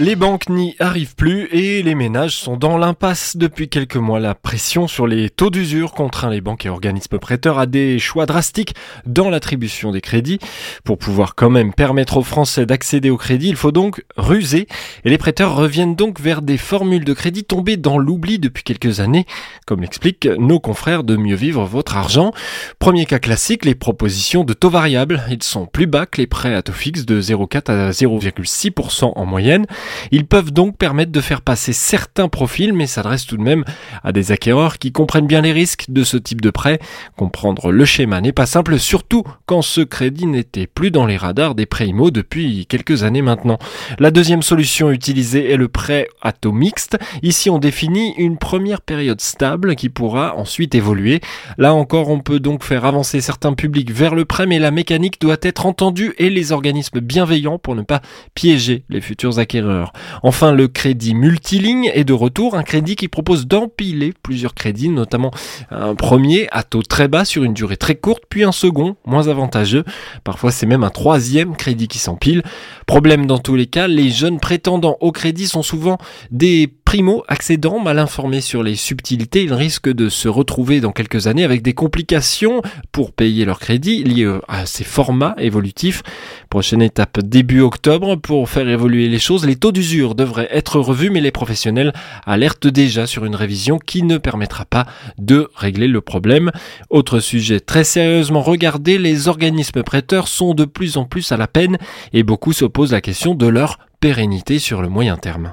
Les banques n'y arrivent plus et les ménages sont dans l'impasse depuis quelques mois. La pression sur les taux d'usure contraint les banques et organismes prêteurs à des choix drastiques dans l'attribution des crédits. Pour pouvoir quand même permettre aux Français d'accéder au crédit, il faut donc ruser et les prêteurs reviennent donc vers des formules de crédit tombées dans l'oubli depuis quelques années, comme l'expliquent nos confrères de Mieux Vivre Votre Argent. Premier cas classique, les propositions de taux variables. Ils sont plus bas que les prêts à taux fixe de 0,4 à 0,6% en moyenne. Ils peuvent donc permettre de faire passer certains profils, mais s'adressent tout de même à des acquéreurs qui comprennent bien les risques de ce type de prêt. Comprendre le schéma n'est pas simple, surtout quand ce crédit n'était plus dans les radars des prêts IMO depuis quelques années maintenant. La deuxième solution utilisée est le prêt à taux mixte. Ici, on définit une première période stable qui pourra ensuite évoluer. Là encore, on peut donc faire avancer certains publics vers le prêt, mais la mécanique doit être entendue et les organismes bienveillants pour ne pas piéger les futurs acquéreurs. Enfin, le crédit multiligne est de retour, un crédit qui propose d'empiler plusieurs crédits, notamment un premier à taux très bas sur une durée très courte, puis un second moins avantageux. Parfois, c'est même un troisième crédit qui s'empile. Problème dans tous les cas, les jeunes prétendants au crédit sont souvent des primo accédant mal informés sur les subtilités, ils risquent de se retrouver dans quelques années avec des complications pour payer leur crédit liées à ces formats évolutifs. Prochaine étape début octobre pour faire évoluer les choses. Les taux d'usure devraient être revus, mais les professionnels alertent déjà sur une révision qui ne permettra pas de régler le problème. Autre sujet très sérieusement regardé, les organismes prêteurs sont de plus en plus à la peine et beaucoup se posent la question de leur pérennité sur le moyen terme.